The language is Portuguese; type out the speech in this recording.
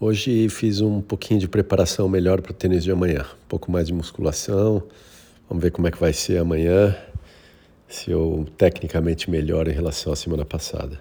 Hoje fiz um pouquinho de preparação melhor para o tênis de amanhã. Um pouco mais de musculação. Vamos ver como é que vai ser amanhã. Se eu tecnicamente melhor em relação à semana passada.